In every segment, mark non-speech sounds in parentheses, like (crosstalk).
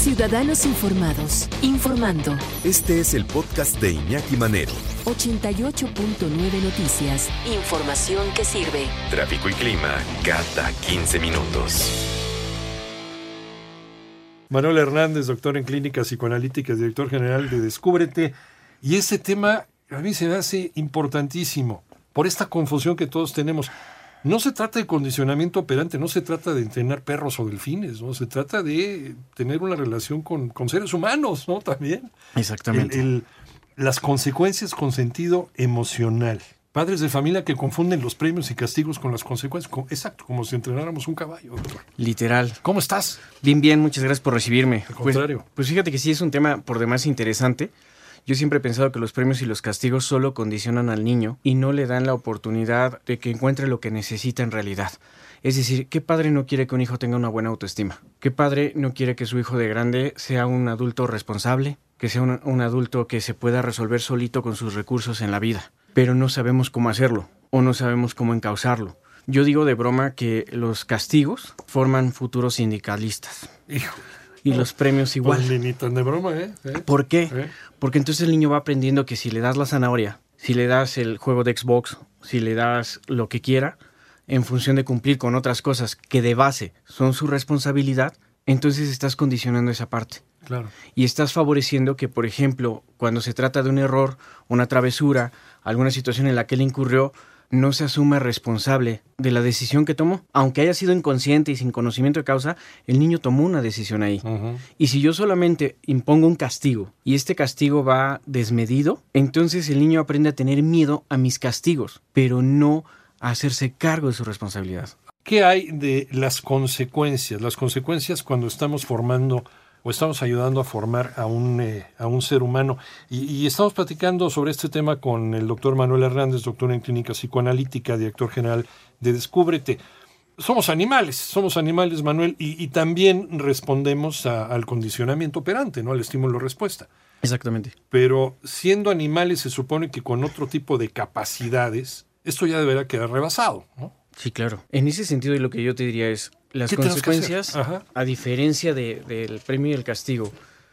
Ciudadanos informados, informando. Este es el podcast de Iñaki Manero. 88.9 Noticias. Información que sirve. Tráfico y clima cada 15 minutos. Manuel Hernández, doctor en clínicas psicoanalíticas, director general de Descúbrete. Y ese tema a mí se me hace importantísimo por esta confusión que todos tenemos. No se trata de condicionamiento operante, no se trata de entrenar perros o delfines, ¿no? Se trata de tener una relación con, seres humanos, ¿no? También. Exactamente. las consecuencias con sentido emocional. Padres de familia que confunden los premios y castigos con las consecuencias. exacto, como si entrenáramos un caballo. Literal. ¿Cómo estás? Bien, bien, muchas gracias por recibirme. Al contrario. Pues, pues fíjate que sí es un tema por demás interesante. Yo siempre he pensado que los premios y los castigos solo condicionan al niño y no le dan la oportunidad de que encuentre lo que necesita en realidad. Es decir, ¿qué padre no quiere que un hijo tenga una buena autoestima? ¿Qué padre no quiere que su hijo de grande sea un adulto responsable? Que sea un, adulto que se pueda resolver solito con sus recursos en la vida. Pero no sabemos cómo hacerlo o no sabemos cómo encauzarlo. Yo digo de broma que los castigos forman futuros sindicalistas. Hijo y los premios igual. Pues ni tan de broma, ¿eh? ¿Eh? ¿Por qué? ¿Eh? Porque entonces el niño va aprendiendo que si le das la zanahoria, si le das el juego de Xbox, si le das lo que quiera, en función de cumplir con otras cosas que de base son su responsabilidad, entonces estás condicionando esa parte. Claro. Y estás favoreciendo que, por ejemplo, cuando se trata de un error, una travesura, alguna situación en la que él incurrió, no se asume responsable de la decisión que tomó. Aunque haya sido inconsciente y sin conocimiento de causa, el niño tomó una decisión ahí. Y si yo solamente impongo un castigo y este castigo va desmedido, entonces el niño aprende a tener miedo a mis castigos, pero no a hacerse cargo de su responsabilidad. ¿Qué hay de las consecuencias? Las consecuencias cuando estamos formando o estamos ayudando a formar a un, eh, a un ser humano. Y, estamos platicando sobre este tema con el doctor Manuel Hernández, doctor en clínica psicoanalítica, director general de Descúbrete. Somos animales, somos animales, Manuel, y, también respondemos al condicionamiento operante, ¿no? Al estímulo-respuesta. Exactamente. Pero siendo animales se supone que con otro tipo de capacidades, esto ya deberá quedar rebasado, ¿no? Sí, claro. En ese sentido, y lo que yo te diría es, las consecuencias, a diferencia del premio y el castigo,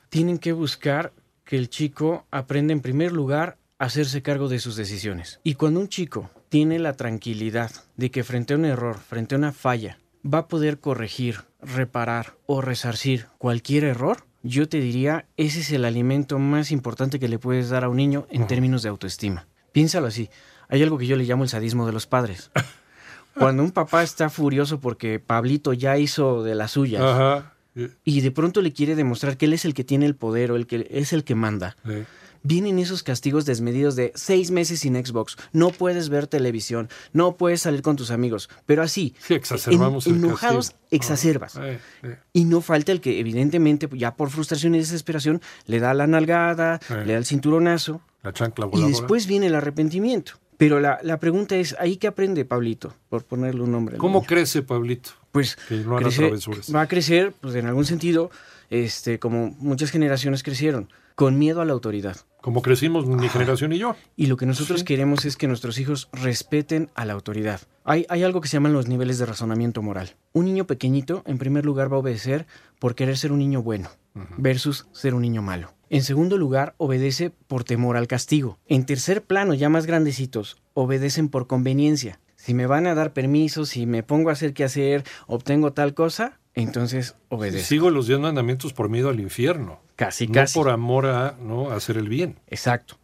tienen que buscar que el chico aprenda en primer lugar a hacerse cargo de sus decisiones. Y cuando un chico tiene la tranquilidad de que frente a un error, frente a una falla, va a poder corregir, reparar o resarcir cualquier error, yo te diría, ese es el alimento más importante que le puedes dar a un niño en términos de autoestima. Piénsalo así. Hay algo que yo le llamo el sadismo de los padres. (laughs) Cuando un papá está furioso porque Pablito ya hizo de las suyas y de pronto le quiere demostrar que él es el que tiene el poder o el que es el que manda. Vienen esos castigos desmedidos de seis meses sin Xbox, no puedes ver televisión, no puedes salir con tus amigos, pero así, exacerbamos enojados, exacerbas. Y no falta el que evidentemente ya por frustración y desesperación le da la nalgada, le da el cinturonazo. La chancla Y después viene el arrepentimiento. Pero la, la, pregunta es, ¿ahí qué aprende Pablito? Por ponerle un nombre. ¿Cómo crece Pablito? Pues va a crecer, pues en algún sentido, este, como muchas generaciones crecieron, con miedo a la autoridad. Como crecimos mi generación y yo. Y lo que nosotros queremos es que nuestros hijos respeten a la autoridad. Hay, hay algo que se llaman los niveles de razonamiento moral. Un niño pequeñito, en primer lugar, va a obedecer por querer ser un niño bueno, versus ser un niño malo. En segundo lugar, obedece por temor al castigo. En tercer plano, ya más grandecitos, obedecen por conveniencia. Si me van a dar permiso, si me pongo a hacer qué hacer, obtengo tal cosa, entonces obedezco. Sigo los diez mandamientos por miedo al infierno. Casi, no casi. por amor a ¿no? hacer el bien. Exacto.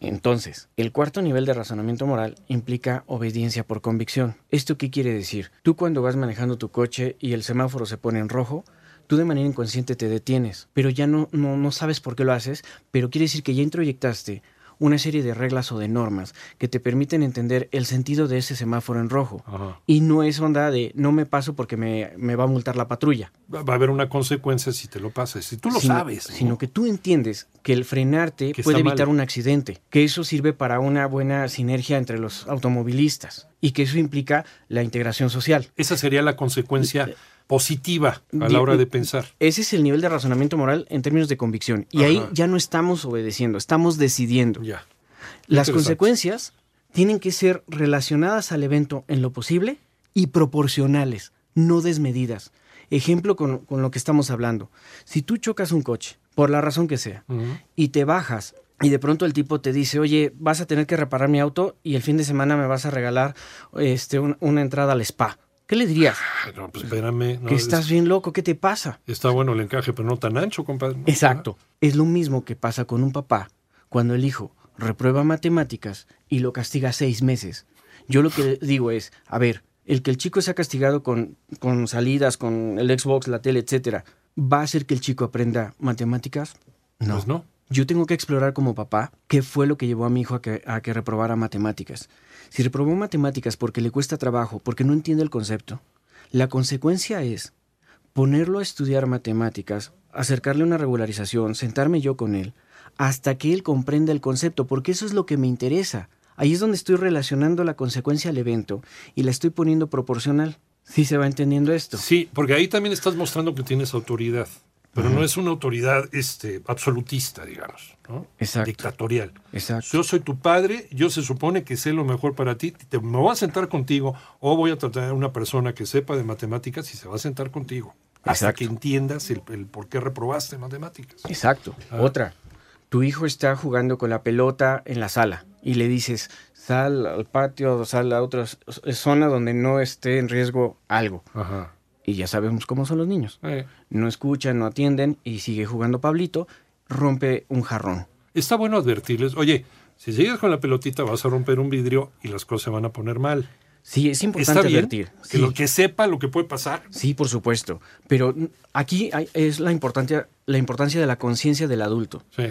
Entonces, el cuarto nivel de razonamiento moral implica obediencia por convicción. ¿Esto qué quiere decir? Tú cuando vas manejando tu coche y el semáforo se pone en rojo, tú de manera inconsciente te detienes, pero ya no, no, no sabes por qué lo haces, pero quiere decir que ya introyectaste una serie de reglas o de normas que te permiten entender el sentido de ese semáforo en rojo. Y no es onda de no me paso porque me, va a multar la patrulla. Va, a haber una consecuencia si te lo pasas, si tú lo sabes. Sino que tú entiendes que el frenarte puede evitar un accidente, que eso sirve para una buena sinergia entre los automovilistas y que eso implica la integración social. Esa sería la consecuencia eh, positiva a la hora de pensar. Ese es el nivel de razonamiento moral en términos de convicción. Y ahí ya no estamos obedeciendo, estamos decidiendo. Ya. Las consecuencias tienen que ser relacionadas al evento en lo posible y proporcionales, no desmedidas. Ejemplo con, lo que estamos hablando. Si tú chocas un coche, por la razón que sea, y te bajas y de pronto el tipo te dice, oye, vas a tener que reparar mi auto y el fin de semana me vas a regalar este, una entrada al spa. ¿Qué le dirías? No, pues espérame. que estás bien loco, ¿qué te pasa? Está bueno el encaje, pero no tan ancho, compadre. Exacto. Es lo mismo que pasa con un papá cuando el hijo reprueba matemáticas y lo castiga seis meses. Yo lo que (sighs) digo es, a ver, el que el chico sea castigado con, con salidas, con el Xbox, la tele, etcétera, ¿va a hacer que el chico aprenda matemáticas? No. Pues no. Yo tengo que explorar como papá qué fue lo que llevó a mi hijo a que, a que reprobara matemáticas. Si reprobó matemáticas porque le cuesta trabajo, porque no entiende el concepto, la consecuencia es ponerlo a estudiar matemáticas, acercarle una regularización, sentarme yo con él, hasta que él comprenda el concepto, porque eso es lo que me interesa. Ahí es donde estoy relacionando la consecuencia al evento y la estoy poniendo proporcional. ¿Sí se va entendiendo esto? Sí, porque ahí también estás mostrando que tienes autoridad pero no es una autoridad este, absolutista, digamos, ¿no? Exacto. dictatorial. Exacto. Yo soy tu padre, yo se supone que sé lo mejor para ti, te, me voy a sentar contigo o voy a tratar a una persona que sepa de matemáticas y se va a sentar contigo. Hasta que entiendas el, por qué reprobaste matemáticas. Exacto. Ah. Otra, tu hijo está jugando con la pelota en la sala y le dices, sal al patio, sal a otra zona donde no esté en riesgo algo. Ajá y ya sabemos cómo son los niños. No escuchan, no atienden y sigue jugando Pablito, rompe un jarrón. Está bueno advertirles, oye, si sigues con la pelotita vas a romper un vidrio y las cosas se van a poner mal. Sí, es importante advertir. Que lo que sepa lo que puede pasar. Sí, por supuesto. Pero aquí es la importancia, la importancia de la conciencia del adulto. Sí.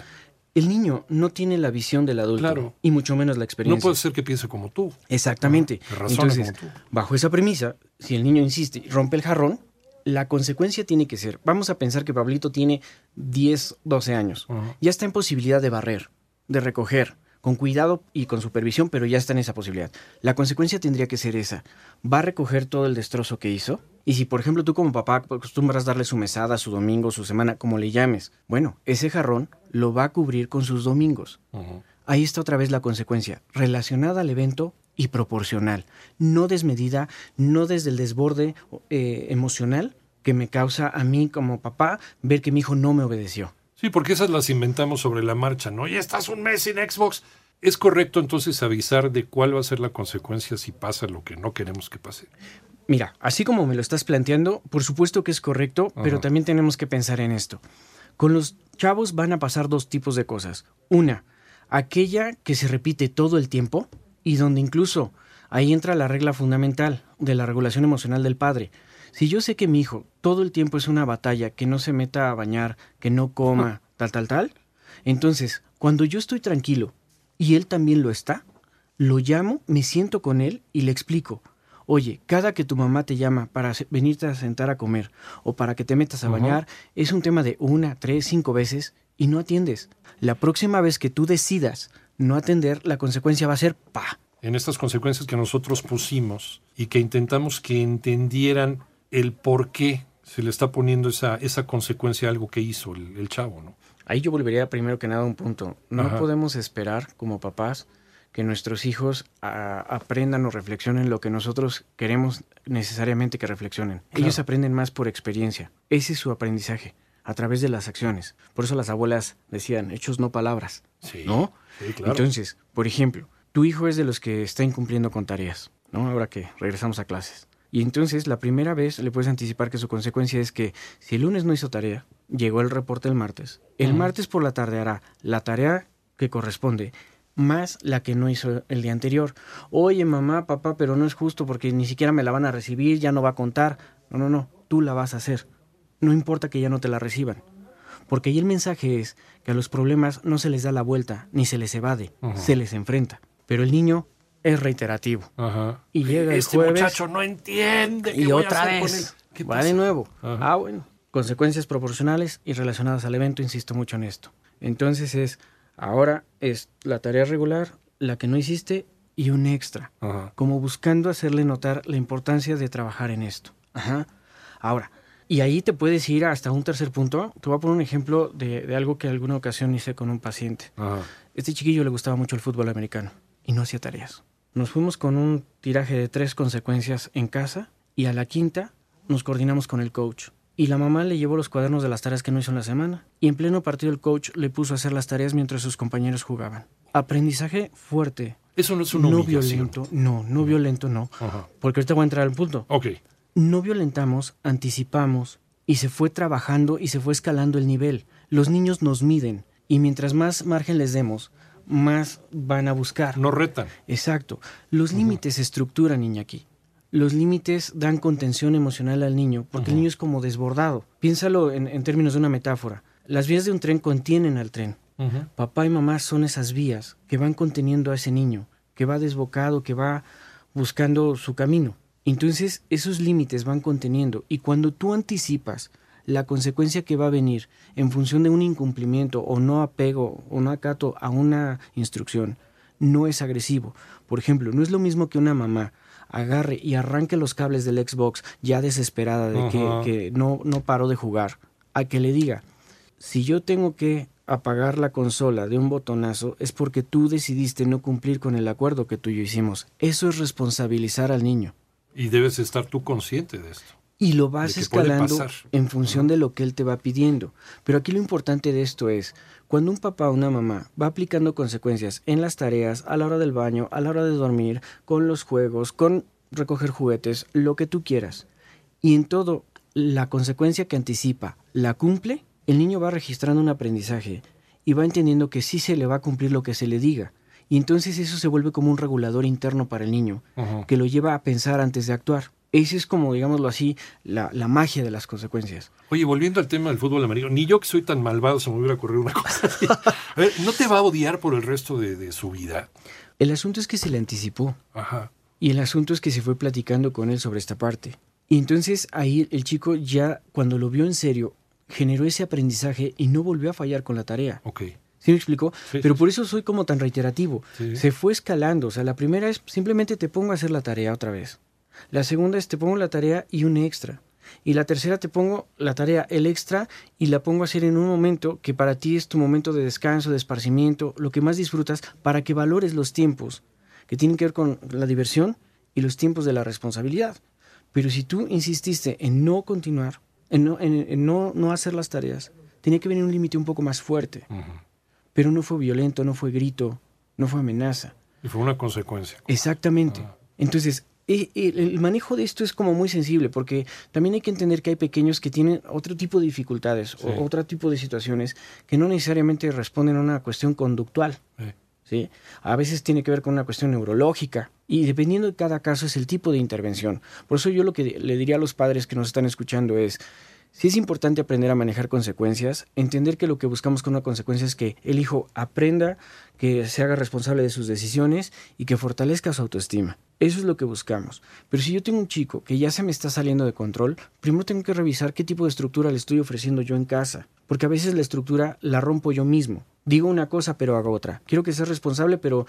El niño no tiene la visión del adulto y mucho menos la experiencia. No puede ser que piense como tú. Exactamente. Entonces, bajo esa premisa, si el niño insiste y rompe el jarrón, la consecuencia tiene que ser, vamos a pensar que Pablito tiene 10, 12 años. Ya está en posibilidad de barrer, de recoger, con cuidado y con supervisión, pero ya está en esa posibilidad. La consecuencia tendría que ser esa. Va a recoger todo el destrozo que hizo. Y si, por ejemplo, tú como papá acostumbras darle su mesada, su domingo, su semana, como le llames, bueno, ese jarrón lo va a cubrir con sus domingos. Ahí está otra vez la consecuencia, relacionada al evento y proporcional, no desmedida, no desde el desborde eh, emocional que me causa a mí como papá ver que mi hijo no me obedeció. Sí, porque esas las inventamos sobre la marcha, ¿no? Ya estás un mes sin Xbox. ¿Es correcto entonces avisar de cuál va a ser la consecuencia si pasa lo que no queremos que pase? Mira, así como me lo estás planteando, por supuesto que es correcto, pero también tenemos que pensar en esto. Con los chavos van a pasar dos tipos de cosas. Una, aquella que se repite todo el tiempo y donde incluso ahí entra la regla fundamental de la regulación emocional del padre. Si yo sé que mi hijo todo el tiempo es una batalla, que no se meta a bañar, que no coma, tal, tal, tal, entonces, cuando yo estoy tranquilo y él también lo está, lo llamo, me siento con él y le explico, oye, cada que tu mamá te llama para venirte a sentar a comer o para que te metas a bañar, es un tema de una, tres, cinco veces y no atiendes. La próxima vez que tú decidas no atender, la consecuencia va a ser pa. En estas consecuencias que nosotros pusimos y que intentamos que entendieran el por qué se le está poniendo esa, esa consecuencia a algo que hizo el, chavo, ¿no? Ahí yo volvería primero que nada a un punto. No podemos esperar como papás que nuestros hijos aprendan o reflexionen lo que nosotros queremos necesariamente que reflexionen. Ellos aprenden más por experiencia. Ese es su aprendizaje, a través de las acciones. Por eso las abuelas decían, hechos no palabras. Sí, ¿No? Sí, claro. Entonces, por ejemplo, tu hijo es de los que está incumpliendo con tareas, ¿no? Ahora que regresamos a clases. Y entonces la primera vez le puedes anticipar que su consecuencia es que si el lunes no hizo tarea, llegó el reporte el martes. El martes por la tarde hará la tarea que corresponde más la que no hizo el día anterior. Oye, mamá, papá, pero no es justo porque ni siquiera me la van a recibir, ya no va a contar. No, no, no, tú la vas a hacer. No importa que ya no te la reciban. Porque ahí el mensaje es que a los problemas no se les da la vuelta, ni se les evade, se les enfrenta. Pero el niño es reiterativo. Y llega el este muchacho no entiende. y otra vez. Va de nuevo. Ah, bueno. Consecuencias proporcionales y relacionadas al evento, insisto mucho en esto. Entonces es, ahora es la tarea regular, la que no hiciste y un extra. Como buscando hacerle notar la importancia de trabajar en esto. Ajá. Ahora, y ahí te puedes ir hasta un tercer punto. Te voy a poner un ejemplo de, algo que alguna ocasión hice con un paciente. Este chiquillo le gustaba mucho el fútbol americano y no hacía tareas. Nos fuimos con un tiraje de tres consecuencias en casa y a la quinta nos coordinamos con el coach. Y la mamá le llevó los cuadernos de las tareas que no hizo en la semana. Y en pleno partido el coach le puso a hacer las tareas mientras sus compañeros jugaban. Aprendizaje fuerte. Eso no es un No violento, no, no violento, no. Porque ahorita voy a entrar al punto. Ok. No violentamos, anticipamos y se fue trabajando y se fue escalando el nivel. Los niños nos miden y mientras más margen les demos, más van a buscar. No retan. Exacto. Los límites se estructuran, niña, aquí los límites dan contención emocional al niño, porque el niño es como desbordado. Piénsalo en, términos de una metáfora. Las vías de un tren contienen al tren. Papá y mamá son esas vías que van conteniendo a ese niño, que va desbocado, que va buscando su camino. Entonces esos límites van conteniendo y cuando tú anticipas la consecuencia que va a venir en función de un incumplimiento o no apego o no acato a una instrucción, no es agresivo. Por ejemplo, no es lo mismo que una mamá agarre y arranque los cables del Xbox ya desesperada de que, no, no paró de jugar, a que le diga, si yo tengo que apagar la consola de un botonazo es porque tú decidiste no cumplir con el acuerdo que tú y yo hicimos. Eso es responsabilizar al niño. Y debes estar tú consciente de esto. Y lo vas escalando en función de lo que él te va pidiendo. Pero aquí lo importante de esto es, cuando un papá o una mamá va aplicando consecuencias en las tareas, a la hora del baño, a la hora de dormir, con los juegos, con recoger juguetes, lo que tú quieras, y en todo la consecuencia que anticipa la cumple, el niño va registrando un aprendizaje y va entendiendo que sí se le va a cumplir lo que se le diga. Y entonces eso se vuelve como un regulador interno para el niño, que lo lleva a pensar antes de actuar. Esa es como, digámoslo así, la, magia de las consecuencias. Oye, volviendo al tema del fútbol americano, ni yo que soy tan malvado se me hubiera ocurrido una cosa así. A ver, ¿no te va a odiar por el resto de, su vida? El asunto es que se le anticipó. Ajá. Y el asunto es que se fue platicando con él sobre esta parte. Y entonces ahí el chico ya, cuando lo vio en serio, generó ese aprendizaje y no volvió a fallar con la tarea. Ok. ¿Sí me explicó? Pero por eso soy como tan reiterativo. Se fue escalando. O sea, la primera es simplemente te pongo a hacer la tarea otra vez. La segunda es te pongo la tarea y un extra. Y la tercera te pongo la tarea, el extra, y la pongo a hacer en un momento que para ti es tu momento de descanso, de esparcimiento, lo que más disfrutas, para que valores los tiempos que tienen que ver con la diversión y los tiempos de la responsabilidad. Pero si tú insististe en no continuar, en no, en, no, no, hacer las tareas, tenía que venir un límite un poco más fuerte. Pero no fue violento, no fue grito, no fue amenaza. Y fue una consecuencia. Exactamente. Ah. Entonces, el manejo de esto es como muy sensible porque también hay que entender que hay pequeños que tienen otro tipo de dificultades o otro tipo de situaciones que no necesariamente responden a una cuestión conductual. Sí. A veces tiene que ver con una cuestión neurológica y dependiendo de cada caso es el tipo de intervención. Por eso yo lo que le diría a los padres que nos están escuchando es, si es importante aprender a manejar consecuencias, entender que lo que buscamos con una consecuencia es que el hijo aprenda, que se haga responsable de sus decisiones y que fortalezca su autoestima. Eso es lo que buscamos. Pero si yo tengo un chico que ya se me está saliendo de control, primero tengo que revisar qué tipo de estructura le estoy ofreciendo yo en casa. Porque a veces la estructura la rompo yo mismo. Digo una cosa pero hago otra. Quiero que seas responsable pero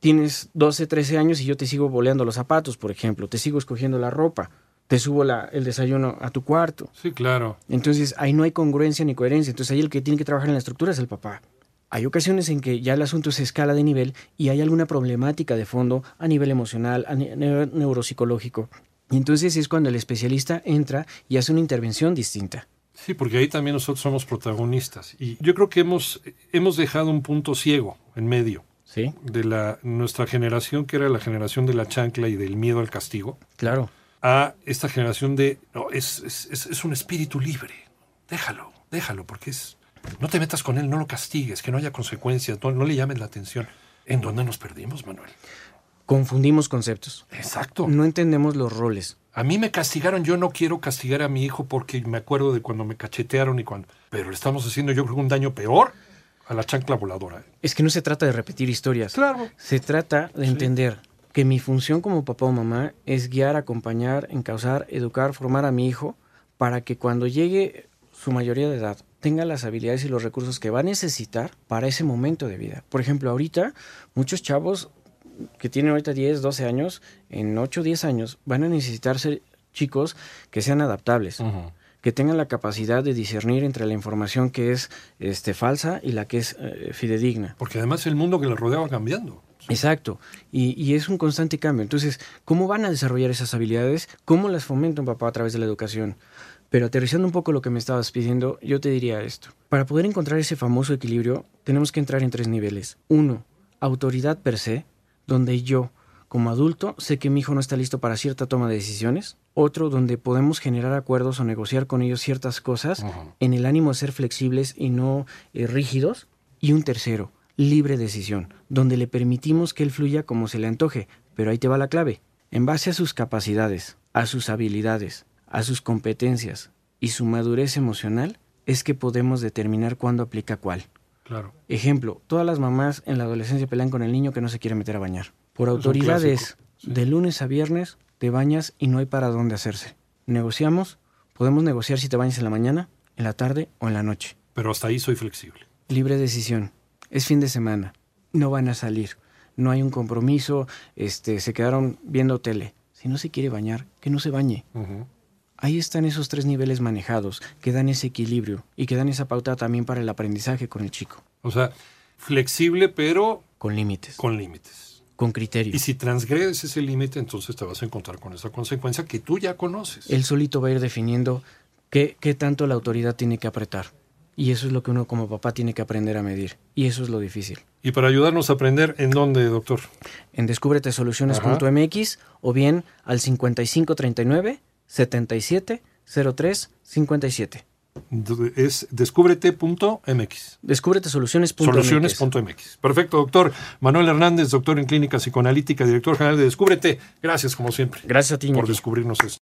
tienes 12, 13 años y yo te sigo boleando los zapatos, por ejemplo. Te sigo escogiendo la ropa. Te subo la, el desayuno a tu cuarto. Sí, claro. Entonces ahí no hay congruencia ni coherencia. Entonces ahí el que tiene que trabajar en la estructura es el papá. Hay ocasiones en que ya el asunto se escala de nivel y hay alguna problemática de fondo a nivel emocional, a nivel neuropsicológico. Y entonces es cuando el especialista entra y hace una intervención distinta. Sí, porque ahí también nosotros somos protagonistas. Y yo creo que hemos, hemos dejado un punto ciego en medio. ¿Sí? De la, nuestra generación, que era la generación de la chancla y del miedo al castigo. Claro. A esta generación de, no, es, es, es un espíritu libre. Déjalo, déjalo, porque es, no te metas con él, no lo castigues, que no haya consecuencias, no, le llames la atención. ¿En dónde nos perdimos, Manuel? Confundimos conceptos. Exacto. No entendemos los roles. A mí me castigaron, yo no quiero castigar a mi hijo porque me acuerdo de cuando me cachetearon y cuando... Pero le estamos haciendo yo creo un daño peor a la chancla voladora. ¿eh? Es que no se trata de repetir historias. Claro. Se trata de entender que mi función como papá o mamá es guiar, acompañar, encauzar, educar, formar a mi hijo para que cuando llegue su mayoría de edad tenga las habilidades y los recursos que va a necesitar para ese momento de vida. Por ejemplo, ahorita muchos chavos que tienen ahorita 10, 12 años, en 8, 10 años van a necesitar ser chicos que sean adaptables. que tengan la capacidad de discernir entre la información que es este, falsa y la que es eh, fidedigna. Porque además el mundo que les rodea va cambiando. Exacto, y, y, es un constante cambio. Entonces, ¿cómo van a desarrollar esas habilidades? ¿Cómo las fomenta un papá a través de la educación? Pero aterrizando un poco lo que me estabas pidiendo, yo te diría esto. Para poder encontrar ese famoso equilibrio, tenemos que entrar en tres niveles. Uno, autoridad per se, donde yo, como adulto, sé que mi hijo no está listo para cierta toma de decisiones. Otro, donde podemos generar acuerdos o negociar con ellos ciertas cosas en el ánimo de ser flexibles y no eh, rígidos. Y un tercero, libre decisión, donde le permitimos que él fluya como se le antoje, pero ahí te va la clave. En base a sus capacidades, a sus habilidades, a sus competencias y su madurez emocional, es que podemos determinar cuándo aplica cuál. Claro. Ejemplo, todas las mamás en la adolescencia pelean con el niño que no se quiere meter a bañar. Por autoridades, de lunes a viernes te bañas y no hay para dónde hacerse. Negociamos, podemos negociar si te bañas en la mañana, en la tarde o en la noche. Pero hasta ahí soy flexible. Libre decisión es fin de semana, no van a salir, no hay un compromiso, este, se quedaron viendo tele. Si no se quiere bañar, que no se bañe. Ahí están esos tres niveles manejados, que dan ese equilibrio y que dan esa pauta también para el aprendizaje con el chico. O sea, flexible, pero... Con límites. Con límites. Con criterio. Y si transgredes ese límite, entonces te vas a encontrar con esa consecuencia que tú ya conoces. Él solito va a ir definiendo qué, qué tanto la autoridad tiene que apretar. Y eso es lo que uno como papá tiene que aprender a medir. Y eso es lo difícil. ¿Y para ayudarnos a aprender en dónde, doctor? En descubretesoluciones.mx o bien al 5539 77 03 57. Es descúbrete.mx. Descúbretesoluciones.mx. Soluciones.mx. Perfecto, doctor. Manuel Hernández, doctor en clínica psicoanalítica, director general de Descúbrete. Gracias, como siempre. Gracias a ti, Por descubrirnos esto.